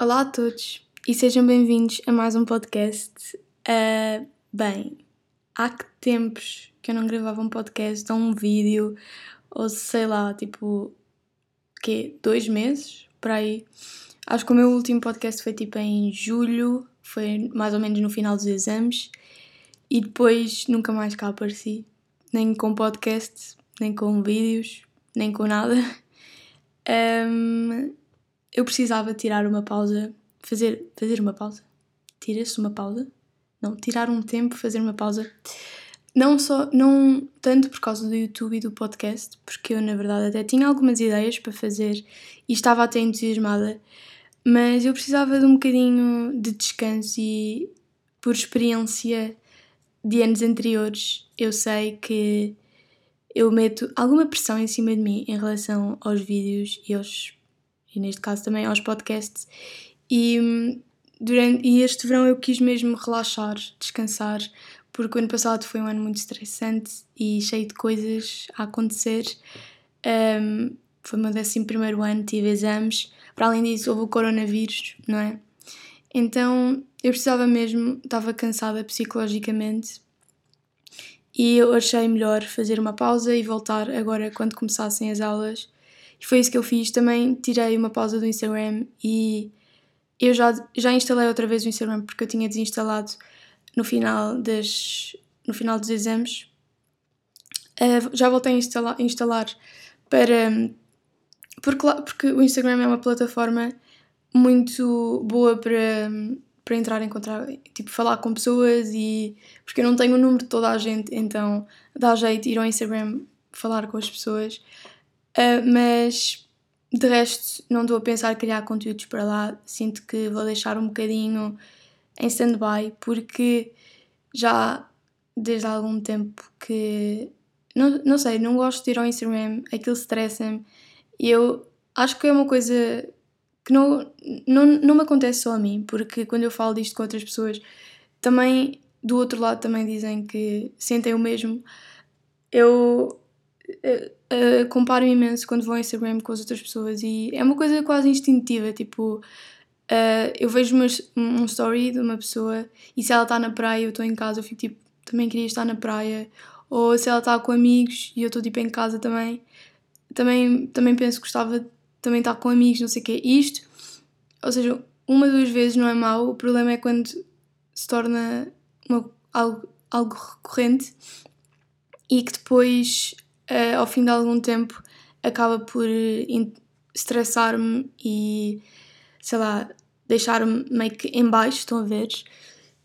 Olá a todos e sejam bem-vindos a mais um podcast. Uh, bem, há que tempos que eu não gravava um podcast ou um vídeo, ou sei lá, tipo, quê? Dois meses? Por aí. Acho que o meu último podcast foi tipo em julho, foi mais ou menos no final dos exames, e depois nunca mais cá apareci, nem com podcast, nem com vídeos, nem com nada. Um, eu precisava tirar uma pausa, fazer, fazer uma pausa. Tira-se uma pausa? Não, tirar um tempo, fazer uma pausa. Não só, não tanto por causa do YouTube e do podcast, porque eu na verdade até tinha algumas ideias para fazer e estava até entusiasmada, mas eu precisava de um bocadinho de descanso e por experiência de anos anteriores eu sei que eu meto alguma pressão em cima de mim em relação aos vídeos e aos e neste caso também aos podcasts. E, durante, e este verão eu quis mesmo relaxar, descansar, porque o ano passado foi um ano muito estressante e cheio de coisas a acontecer. Um, foi o meu décimo primeiro ano, tive exames, para além disso houve o coronavírus, não é? Então eu precisava mesmo, estava cansada psicologicamente e eu achei melhor fazer uma pausa e voltar agora quando começassem as aulas e foi isso que eu fiz. Também tirei uma pausa do Instagram e eu já, já instalei outra vez o Instagram porque eu tinha desinstalado no final, das, no final dos exames. Uh, já voltei a instalar, instalar para. Porque, porque o Instagram é uma plataforma muito boa para, para entrar em contato, tipo, falar com pessoas e. Porque eu não tenho o número de toda a gente, então dá jeito ir ao Instagram falar com as pessoas. Uh, mas de resto, não estou a pensar criar conteúdos para lá. Sinto que vou deixar um bocadinho em stand-by porque já desde há algum tempo que. Não, não sei, não gosto de ir ao Instagram, aquilo estressa-me. E eu acho que é uma coisa que não, não, não me acontece só a mim, porque quando eu falo disto com outras pessoas, também do outro lado também dizem que sentem o mesmo. Eu uh, comparo imenso quando vou ao Instagram com as outras pessoas e é uma coisa quase instintiva, tipo, uh, eu vejo uma, um story de uma pessoa e se ela está na praia eu estou em casa, eu fico tipo, também queria estar na praia, ou se ela está com amigos e eu estou tipo em casa também, também, também penso que gostava de também estar com amigos, não sei o quê, isto, ou seja, uma, duas vezes não é mau, o problema é quando se torna uma, algo, algo recorrente e que depois uh, ao fim de algum tempo acaba por estressar-me e, sei lá, deixar-me meio que em baixo, estão a ver?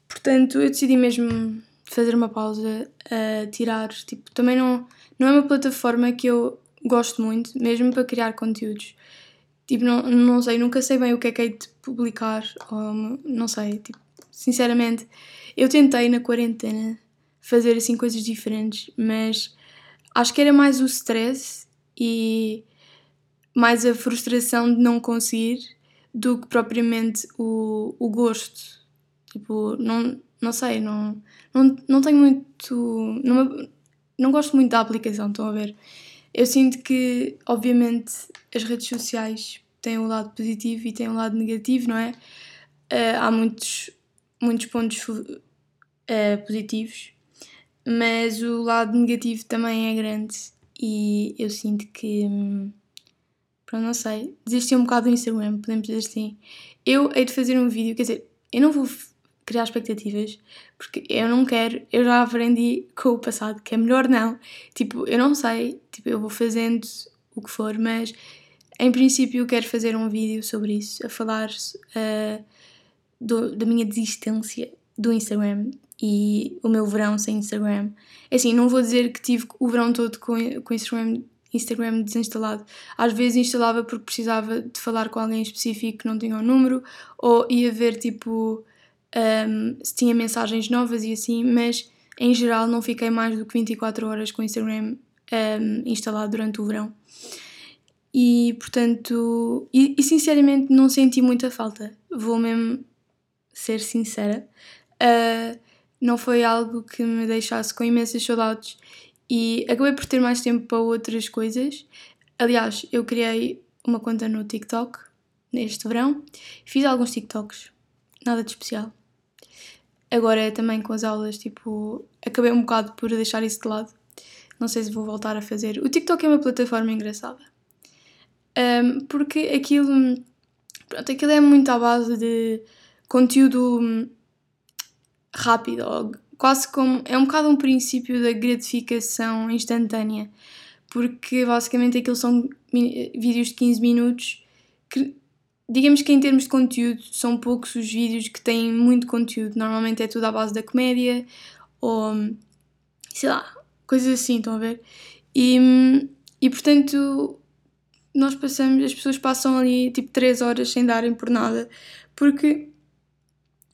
Portanto, eu decidi mesmo fazer uma pausa, uh, tirar, tipo, também não, não é uma plataforma que eu gosto muito, mesmo para criar conteúdos. Tipo, não, não sei, nunca sei bem o que é que hei de publicar, ou não sei, tipo, sinceramente, eu tentei na quarentena fazer assim coisas diferentes, mas acho que era mais o stress e mais a frustração de não conseguir do que propriamente o, o gosto. Tipo, não, não sei, não, não, não tenho muito. Não, não gosto muito da aplicação, estão a ver? Eu sinto que, obviamente, as redes sociais têm um lado positivo e têm um lado negativo, não é? Uh, há muitos, muitos pontos uh, positivos, mas o lado negativo também é grande e eu sinto que. Hum, pronto, não sei. Desisti um bocado do Instagram, podemos dizer assim. Eu hei de fazer um vídeo, quer dizer, eu não vou criar expectativas porque eu não quero, eu já aprendi com o passado que é melhor não. Tipo, eu não sei, tipo, eu vou fazendo o que for, mas em princípio eu quero fazer um vídeo sobre isso, a falar uh, do, da minha desistência do Instagram e o meu verão sem Instagram. É assim, não vou dizer que tive o verão todo com, com Instagram, Instagram desinstalado. Às vezes instalava porque precisava de falar com alguém específico que não tinha o um número, ou ia ver tipo um, se tinha mensagens novas e assim, mas em geral não fiquei mais do que 24 horas com o Instagram um, instalado durante o verão. E portanto, e, e, sinceramente não senti muita falta, vou mesmo ser sincera. Uh, não foi algo que me deixasse com imensas saudades e acabei por ter mais tempo para outras coisas. Aliás, eu criei uma conta no TikTok, neste verão. Fiz alguns TikToks, nada de especial. Agora também com as aulas, tipo, acabei um bocado por deixar isso de lado. Não sei se vou voltar a fazer. O TikTok é uma plataforma engraçada. Um, porque aquilo, pronto, aquilo é muito à base de conteúdo ou quase como. É um bocado um princípio da gratificação instantânea, porque basicamente aquilo são vídeos de 15 minutos que. Digamos que em termos de conteúdo, são poucos os vídeos que têm muito conteúdo. Normalmente é tudo à base da comédia ou sei lá, coisas assim, estão a ver? E, e portanto, nós passamos, as pessoas passam ali tipo 3 horas sem darem por nada, porque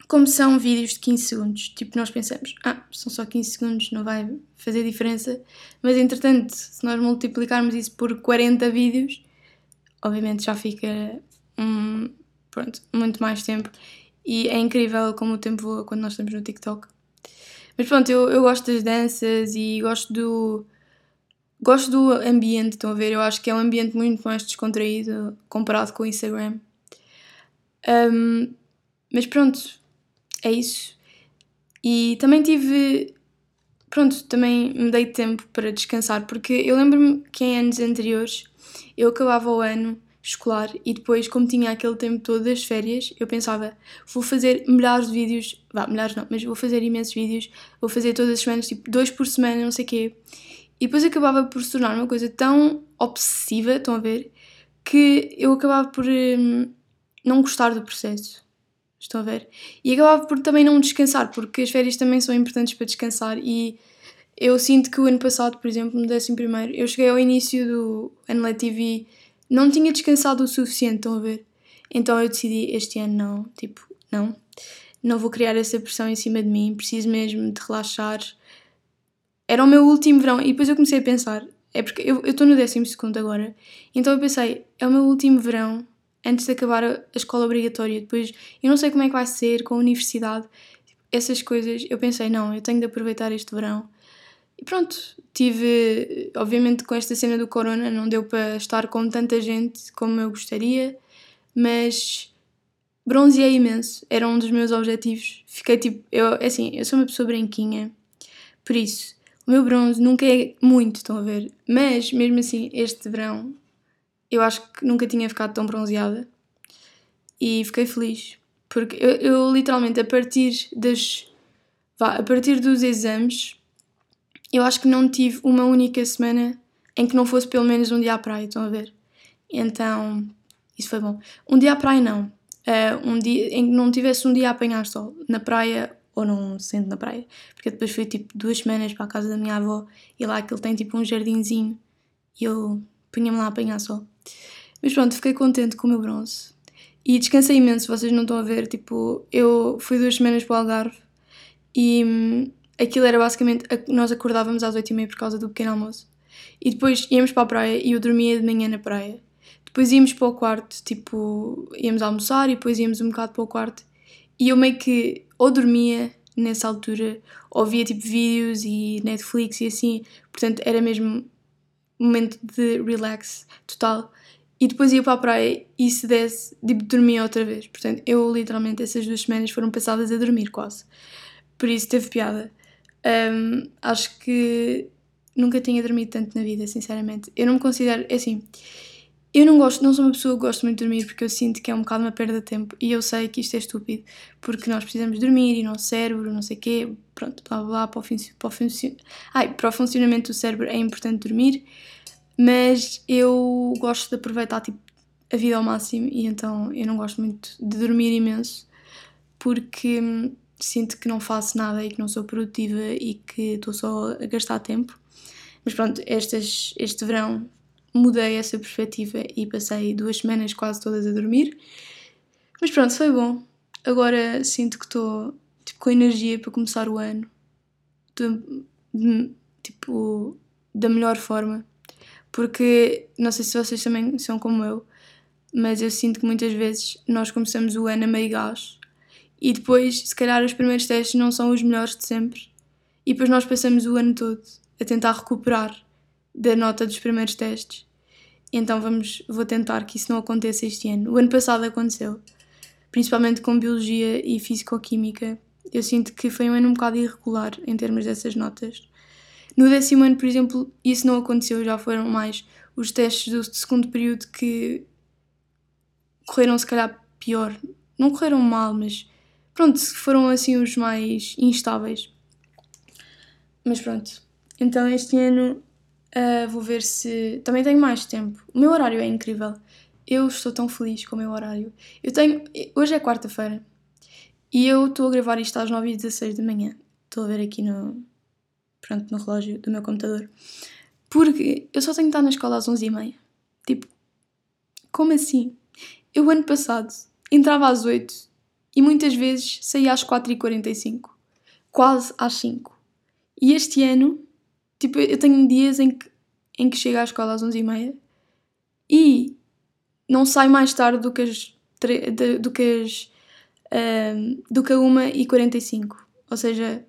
como são vídeos de 15 segundos, tipo, nós pensamos, ah, são só 15 segundos, não vai fazer diferença, mas entretanto, se nós multiplicarmos isso por 40 vídeos, obviamente já fica, um, pronto, muito mais tempo, e é incrível como o tempo voa quando nós estamos no TikTok. Mas pronto, eu, eu gosto das danças e gosto do, gosto do ambiente, estão a ver? Eu acho que é um ambiente muito mais descontraído comparado com o Instagram. Um, mas pronto, é isso. E também tive. Pronto, também me dei tempo para descansar, porque eu lembro-me que em anos anteriores eu acabava o ano escolar e depois, como tinha aquele tempo todo das férias, eu pensava, vou fazer milhares de vídeos, vá, milhares não, mas vou fazer imensos vídeos, vou fazer todas as semanas, tipo, dois por semana, não sei o quê. E depois acabava por se tornar uma coisa tão obsessiva, estão a ver, que eu acabava por hum, não gostar do processo. Estão a ver? E acabava por também não descansar, porque as férias também são importantes para descansar. E eu sinto que o ano passado, por exemplo, no décimo primeiro, eu cheguei ao início do ano letivo e não tinha descansado o suficiente, estão a ver? Então eu decidi este ano não, tipo, não, não vou criar essa pressão em cima de mim, preciso mesmo de relaxar. Era o meu último verão e depois eu comecei a pensar, é porque eu estou no décimo segundo agora, então eu pensei, é o meu último verão, antes de acabar a, escola obrigatória. Depois, eu não sei como é que vai ser com a universidade, essas coisas. Eu pensei, não, eu tenho de aproveitar este verão. E pronto, tive, obviamente, com esta cena do corona, não deu para estar com tanta gente como eu gostaria, mas bronzeei imenso, era um dos meus objetivos. Fiquei tipo, eu, é assim, eu sou uma pessoa branquinha, por isso, o meu bronze nunca é muito, estão a ver? Mas, mesmo assim, este verão eu acho que nunca tinha ficado tão bronzeada e fiquei feliz porque eu, eu literalmente a partir das vá, a partir dos exames eu acho que não tive uma única semana em que não fosse pelo menos um dia à praia, estão a ver? Então, isso foi bom. Um dia à praia não. Uh, um dia em que não tivesse um dia a apanhar sol na praia ou não sendo na praia. Porque depois fui tipo duas semanas para a casa da minha avó e lá que ele tem tipo um jardinzinho e eu punha-me lá a apanhar sol. Mas pronto, fiquei contente com o meu bronze. E descansei imenso, vocês não estão a ver. Tipo, eu fui duas semanas para o Algarve e hum, aquilo era basicamente. Nós acordávamos às oito e meia por causa do pequeno almoço. E depois íamos para a praia e eu dormia de manhã na praia. Depois íamos para o quarto, tipo, íamos almoçar e depois íamos um bocado para o quarto. E eu meio que ou dormia nessa altura, ou via tipo vídeos e Netflix e assim. Portanto, era mesmo momento de relax total. E depois ia para a praia e se desse, tipo, dormia outra vez. Portanto, eu literalmente essas duas semanas foram passadas a dormir quase. Por isso teve piada. Um, acho que nunca tinha dormido tanto na vida, sinceramente. Eu não me considero. É assim. Eu não gosto, não sou uma pessoa que gosta muito de dormir porque eu sinto que é um bocado uma perda de tempo e eu sei que isto é estúpido porque nós precisamos dormir e nosso cérebro, não sei o quê, pronto, blá blá, para o, para, o. Ai, para o funcionamento do cérebro é importante dormir, mas eu gosto de aproveitar tipo, a vida ao máximo e então eu não gosto muito de dormir imenso porque hum, sinto que não faço nada e que não sou produtiva e que estou só a gastar tempo. Mas pronto, este verão mudei essa perspectiva e passei duas semanas quase todas a dormir. Mas pronto, foi bom. Agora sinto que estou tipo, com energia para começar o ano. De, de, tipo, da melhor forma porque não sei se vocês também são como eu, mas eu sinto que muitas vezes nós começamos o ano a meio gás e depois, se calhar, os primeiros testes não são os melhores de sempre e depois nós passamos o ano todo a tentar recuperar da nota dos primeiros testes. Então vamos, vou tentar que isso não aconteça este ano. O ano passado aconteceu, principalmente com Biologia e Físico-Química. Eu sinto que foi um ano um bocado irregular em termos dessas notas. No décimo ano, por exemplo, isso não aconteceu, já foram mais os testes do segundo período que correram se calhar pior. Não correram mal, mas pronto, foram assim os mais instáveis. Mas pronto. Então este ano uh, vou ver se. Também tenho mais tempo. O meu horário é incrível. Eu estou tão feliz com o meu horário. Eu tenho. Hoje é quarta-feira. E eu estou a gravar isto às 9h16 da manhã. Estou a ver aqui no. Pronto, no relógio do meu computador. Porque eu só tenho que estar na escola às 11h30. Tipo, como assim? Eu, ano passado, entrava às 8 e muitas vezes saía às 4h45. Quase às 5. E este ano, tipo, eu tenho dias em que, em que chego à escola às 11h30 e não saio mais tarde do que as, do que as um, do que a 1h45. Ou seja,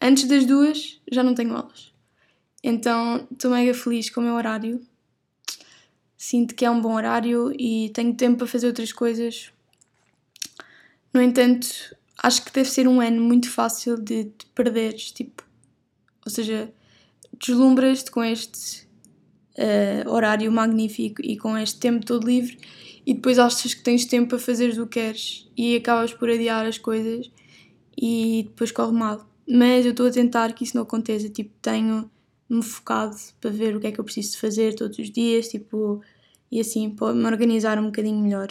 antes das duas já não tenho aulas. Então estou mega feliz com o meu horário. Sinto que é um bom horário e tenho tempo para fazer outras coisas. No entanto, acho que deve ser um ano muito fácil de te perderes, tipo, ou seja, deslumbras-te com este uh, horário magnífico e com este tempo todo livre e depois achas que tens tempo para fazer o que queres e acabas por adiar as coisas e depois corre mal. Mas eu estou a tentar que isso não aconteça, tipo, tenho-me focado para ver o que é que eu preciso fazer todos os dias, tipo, e assim, para me organizar um bocadinho melhor.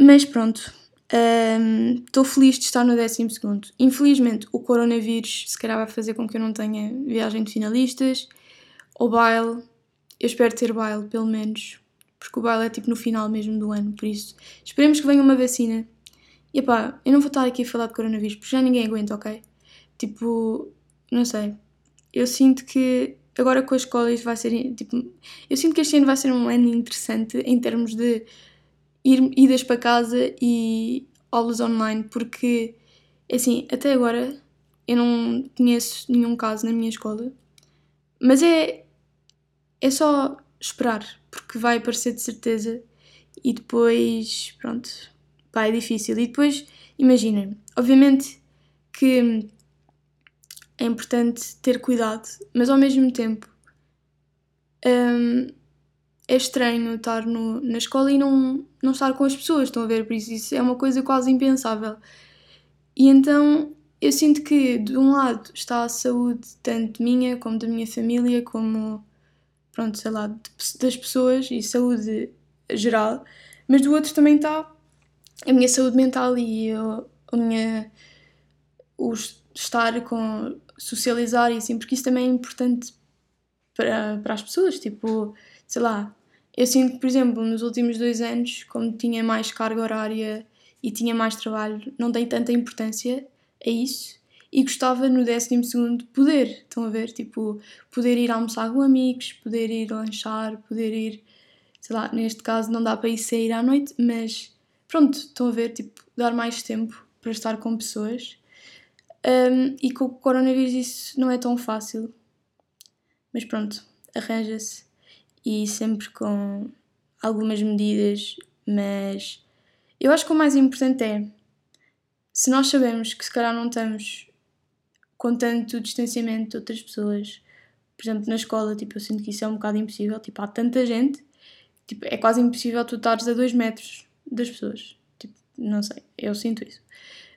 Mas pronto, Estou um, feliz de estar no 12. Infelizmente, o coronavírus se calhar vai fazer com que eu não tenha viagem de finalistas ou baile. Eu espero ter baile, pelo menos, porque o baile é tipo no final mesmo do ano. Por isso, esperemos que venha uma vacina. E pá, eu não vou estar aqui a falar de coronavírus porque já ninguém aguenta, ok? Tipo, não sei. Eu sinto que agora com a escola isto vai ser. Tipo, eu sinto que este ano vai ser um ano interessante em termos de ir, idas para casa e aulas online, porque, assim, até agora eu não conheço nenhum caso na minha escola, mas é, é só esperar, porque vai aparecer de certeza e depois, pronto, pá, é difícil. E depois, imaginem, obviamente que é importante ter cuidado, mas ao mesmo tempo hum, é estranho estar no, na escola e não, não estar com as pessoas, estão a ver? Por isso, isso é uma coisa quase impensável. E então eu sinto que, de um lado, está a saúde tanto minha como da minha família, como, pronto, sei lá, das pessoas e saúde geral, mas do outro também está a minha saúde mental e eu, a minha. o estar com. socializar e assim, porque isso também é importante para, para as pessoas, tipo, sei lá, eu sinto que, por exemplo, nos últimos dois anos, como tinha mais carga horária e tinha mais trabalho, não dei tanta importância a isso e gostava no décimo segundo poder, estão a ver? Tipo, poder ir almoçar com amigos, poder ir lanchar, poder ir, sei lá, neste caso não dá para ir sair à noite, mas pronto, estão a ver? Tipo, dar mais tempo para estar com pessoas. Um, e com o coronavírus isso não é tão fácil. Mas pronto, arranja-se e sempre com algumas medidas, mas eu acho que o mais importante é se nós sabemos que se calhar não estamos com tanto distanciamento de outras pessoas, por exemplo, na escola, tipo, eu sinto que isso é um bocado impossível, tipo, há tanta gente, tipo, é quase impossível tu estares a dois metros das pessoas, tipo, não sei, eu sinto isso.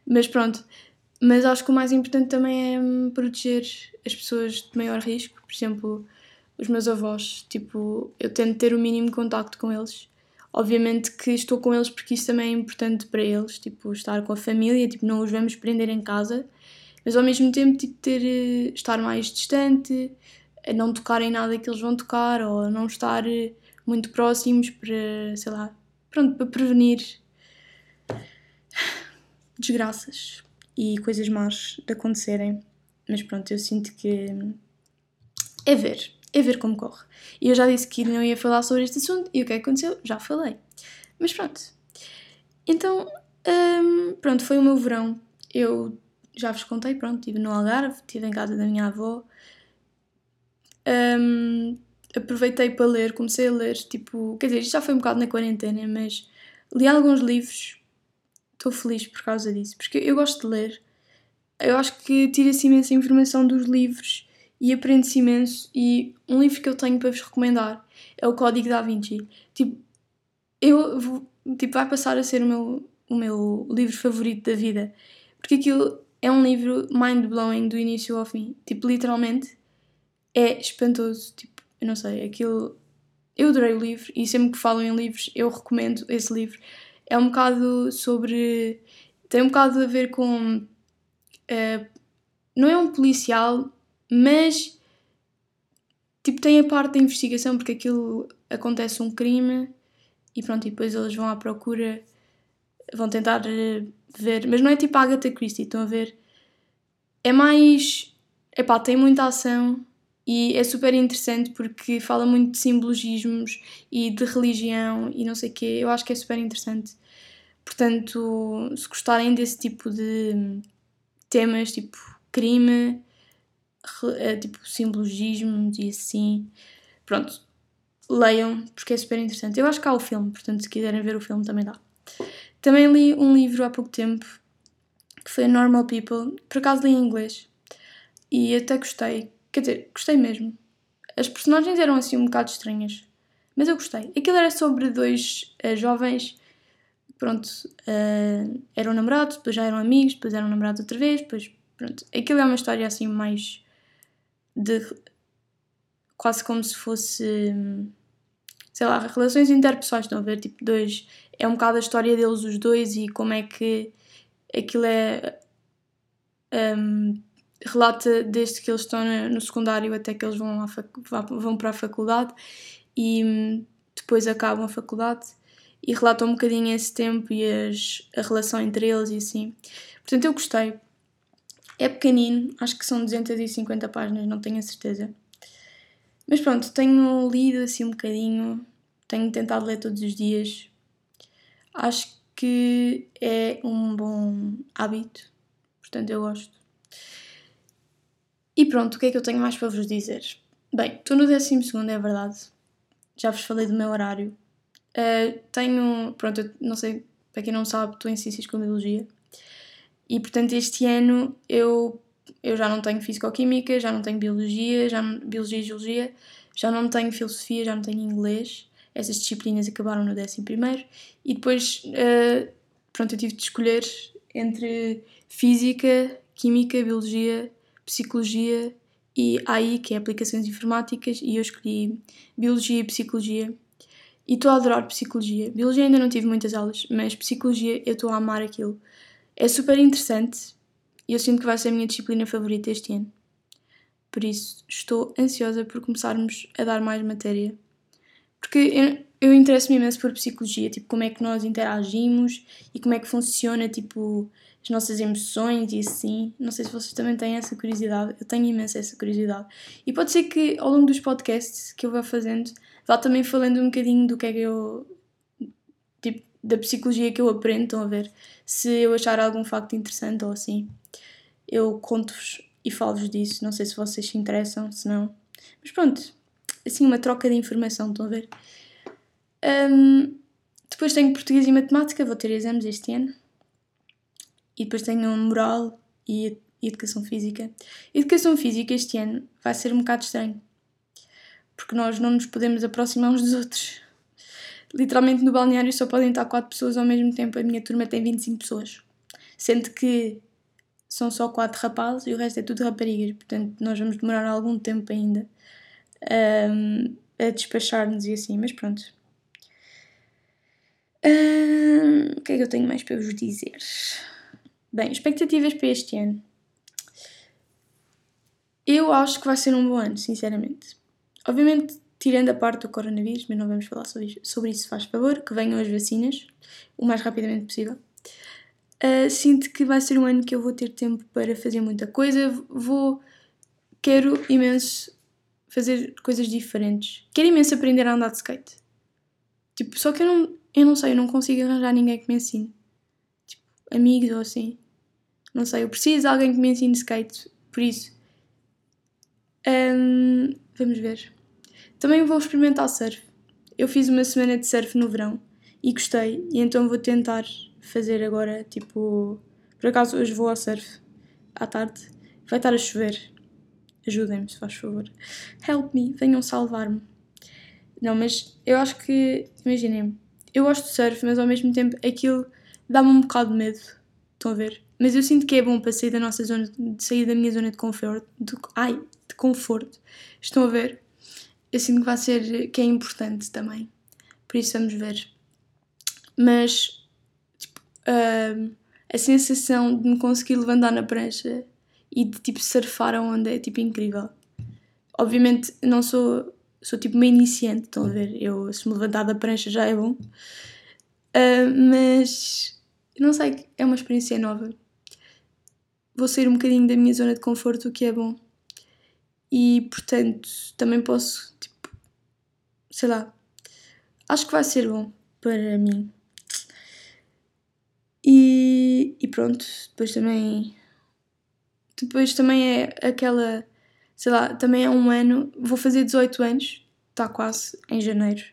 Mas pronto, mas acho que o mais importante também é proteger as pessoas de maior risco, por exemplo, os meus avós, tipo, eu tento ter o mínimo contacto com eles. Obviamente que estou com eles porque isso também é importante para eles, tipo, estar com a família, tipo, não os vamos prender em casa, mas ao mesmo tempo, tipo, ter, eh, estar mais distante, não tocar em nada que eles vão tocar, ou não estar eh, muito próximos para, sei lá, pronto, para prevenir desgraças e coisas más de acontecerem. Mas pronto, eu sinto que é ver é ver como corre. E eu já disse que não ia falar sobre este assunto e o que é aconteceu? Já falei. Mas pronto. Então, um, pronto, foi o meu verão. Eu já vos contei, pronto, estive no Algarve, estive em casa da minha avó. Um, aproveitei para ler, comecei a ler, tipo, quer dizer, isto já foi um bocado na quarentena, mas li alguns livros, estou feliz por causa disso, porque eu gosto de ler. Eu acho que tira-se imensa informação dos livros e aprende-se imenso. E um livro que eu tenho para vos recomendar é o Código da Vinci. Tipo, eu vou, tipo, vai passar a ser o meu, o meu livro favorito da vida, porque aquilo é um livro mind-blowing do início ao fim. Tipo, literalmente é espantoso. Tipo, eu não sei, aquilo. Eu adorei o livro e sempre que falam em livros eu recomendo esse livro. É um bocado sobre. tem um bocado a ver com. Uh, não é um policial, mas. tipo, tem a parte da investigação porque aquilo acontece um crime e pronto, e depois eles vão à procura, vão tentar eh, ver. Mas não é tipo a Agatha Christie, estão a ver? É mais. Epá, tem muita ação e é super interessante porque fala muito de simbologismos e de religião e não sei o quê. Eu acho que é super interessante. Portanto, se gostarem desse tipo de temas, tipo crime, tipo simbologismos e assim, pronto, leiam porque é super interessante. Eu acho que há o filme, portanto, se quiserem ver o filme também dá. Também li um livro há pouco tempo que foi Normal People, por acaso li em inglês e até gostei, quer dizer, gostei mesmo. As personagens eram assim um bocado estranhas, mas eu gostei. Aquilo era sobre dois uh, jovens, pronto, uh, eram namorados, depois já eram amigos, depois eram namorados outra vez, depois, pronto. Aquilo é uma história assim mais de. quase como se fosse. sei lá, relações interpessoais, estão a ver? Tipo, dois. É um bocado a história deles, os dois, e como é que aquilo é. Um, relata desde que eles estão no secundário até que eles vão, vão para a faculdade e hum, depois acabam a faculdade e relata um bocadinho esse tempo e as, a relação entre eles e assim. Portanto, eu gostei. É pequenino, acho que são 250 páginas, não tenho a certeza. Mas pronto, tenho lido assim um bocadinho, tenho tentado ler todos os dias. Acho que é um bom hábito, portanto eu gosto. E pronto, o que é que eu tenho mais para vos dizer? Bem, estou no 12, é verdade. Já vos falei do meu horário. Uh, tenho, pronto, não sei, para quem não sabe, estou em Ciências com Biologia. E portanto, este ano eu, eu já não tenho Fisicoquímica, já não tenho Biologia, já não, Biologia e Geologia, já não tenho Filosofia, já não tenho Inglês essas disciplinas acabaram no 11 e depois uh, pronto, eu tive de escolher entre Física, Química, Biologia, Psicologia e AI, que é Aplicações Informáticas, e eu escolhi Biologia e Psicologia. E estou a adorar Psicologia. Biologia ainda não tive muitas aulas, mas Psicologia eu estou a amar aquilo. É super interessante e eu sinto que vai ser a minha disciplina favorita este ano. Por isso, estou ansiosa por começarmos a dar mais matéria porque eu, eu interesso-me imenso por psicologia, tipo, como é que nós interagimos e como é que funciona, tipo, as nossas emoções e assim. Não sei se vocês também têm essa curiosidade, eu tenho imensa essa curiosidade. E pode ser que ao longo dos podcasts que eu vá fazendo, vá também falando um bocadinho do que é que eu. Da psicologia que eu aprendo, estão a ver? Se eu achar algum facto interessante ou assim, eu conto-vos e falo-vos disso. Não sei se vocês se interessam, se não. Mas pronto, assim uma troca de informação, estão a ver? Um, depois tenho português e matemática, vou ter exames este ano. E depois tenho moral e educação física. Educação física este ano vai ser um bocado estranho. Porque nós não nos podemos aproximar uns dos outros. Literalmente no balneário só podem estar 4 pessoas ao mesmo tempo. A minha turma tem 25 pessoas. Sendo que são só 4 rapazes e o resto é tudo raparigas. Portanto, nós vamos demorar algum tempo ainda um, a despachar-nos e assim, mas pronto. Um, o que é que eu tenho mais para vos dizer? Bem, expectativas para este ano. Eu acho que vai ser um bom ano, sinceramente. Obviamente, tirando a parte do coronavírus, mas não vamos falar sobre isso, sobre isso faz favor, que venham as vacinas o mais rapidamente possível. Uh, sinto que vai ser um ano que eu vou ter tempo para fazer muita coisa. Vou. Quero imenso fazer coisas diferentes. Quero imenso aprender a andar de skate. Tipo, só que eu não, eu não sei, eu não consigo arranjar ninguém que me ensine. Tipo, amigos ou assim. Não sei, eu preciso de alguém que me ensine skate. Por isso. Um, vamos ver. Também vou experimentar surf. Eu fiz uma semana de surf no verão e gostei, e então vou tentar fazer agora, tipo. Por acaso hoje vou ao surf à tarde, vai estar a chover. Ajudem-me, se faz favor. Help me, venham salvar-me. Não, mas eu acho que, imaginem, eu gosto de surf, mas ao mesmo tempo aquilo dá-me um bocado de medo. Estão a ver? Mas eu sinto que é bom para sair da nossa zona, de sair da minha zona de conforto. De, ai, de conforto. Estão a ver? Eu sinto que vai ser, que é importante também. Por isso vamos ver. Mas, tipo, uh, a sensação de me conseguir levantar na prancha e de, tipo, surfar a onda é, tipo, incrível. Obviamente, não sou sou tipo uma iniciante, estão a ver? Eu, se me levantar da prancha já é bom. Uh, mas não sei, é uma experiência nova. Vou sair um bocadinho da minha zona de conforto, o que é bom. E portanto, também posso, tipo, sei lá, acho que vai ser bom para mim. E, e pronto, depois também. Depois também é aquela sei lá, também é um ano, vou fazer 18 anos, está quase em janeiro.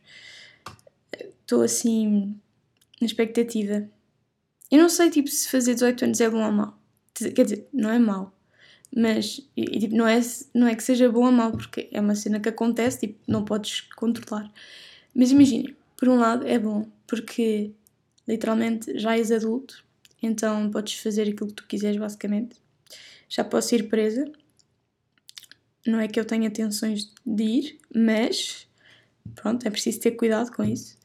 Estou assim na expectativa. Eu não sei tipo, se fazer 18 anos é bom ou mau. Quer dizer, não é mau. Mas e, tipo, não, é, não é que seja bom ou mau, porque é uma cena que acontece, tipo, não podes controlar. Mas imaginem, por um lado é bom, porque literalmente já és adulto, então podes fazer aquilo que tu quiseres, basicamente. Já posso ir presa, não é que eu tenha intenções de ir, mas pronto, é preciso ter cuidado com isso.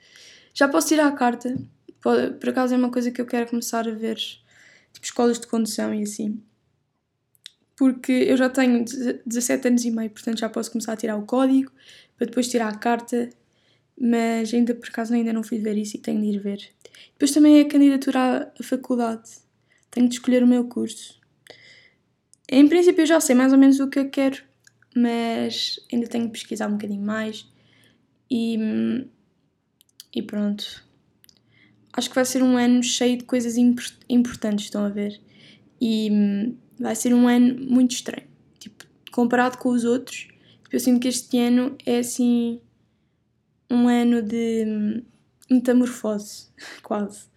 Já posso tirar a carta, por acaso é uma coisa que eu quero começar a ver, tipo escolas de condução e assim. Porque eu já tenho 17 anos e meio, portanto já posso começar a tirar o código, para depois tirar a carta, mas ainda por acaso ainda não fui ver isso e tenho de ir ver. Depois também é a candidatura à faculdade, tenho de escolher o meu curso. Em princípio eu já sei mais ou menos o que eu quero mas ainda tenho de pesquisar um bocadinho mais e, e pronto. Acho que vai ser um ano cheio de coisas importantes, estão a ver? E vai ser um ano muito estranho. Tipo, comparado com os outros, tipo, eu sinto que este ano é assim um ano de metamorfose, quase.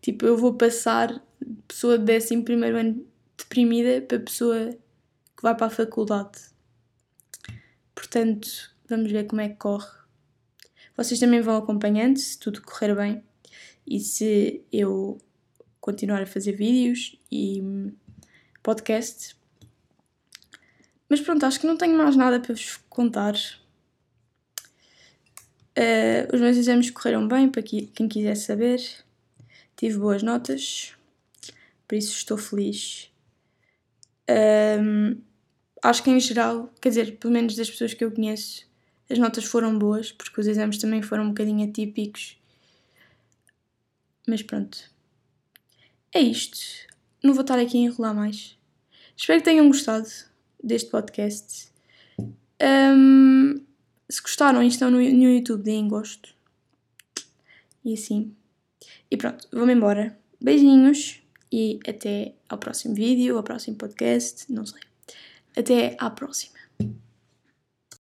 Tipo, eu vou passar de pessoa de 11 ano deprimida para pessoa que vai para a faculdade Portanto, vamos ver como é que corre. Vocês também vão acompanhando se tudo correr bem e se eu continuar a fazer vídeos e podcast. Mas pronto, acho que não tenho mais nada para vos contar. Uh, os meus exames correram bem, para quem quiser saber. Tive boas notas, por isso estou feliz. Um, acho que em geral, quer dizer, pelo menos das pessoas que eu conheço, as notas foram boas, porque os exames também foram um bocadinho atípicos. Mas pronto. É isto. Não vou estar aqui a enrolar mais. Espero que tenham gostado deste podcast. Um, se gostaram estão no, no YouTube, deem gosto. E assim. E pronto, vou-me embora. Beijinhos e até ao próximo vídeo, ao próximo podcast, não sei. Até à próxima.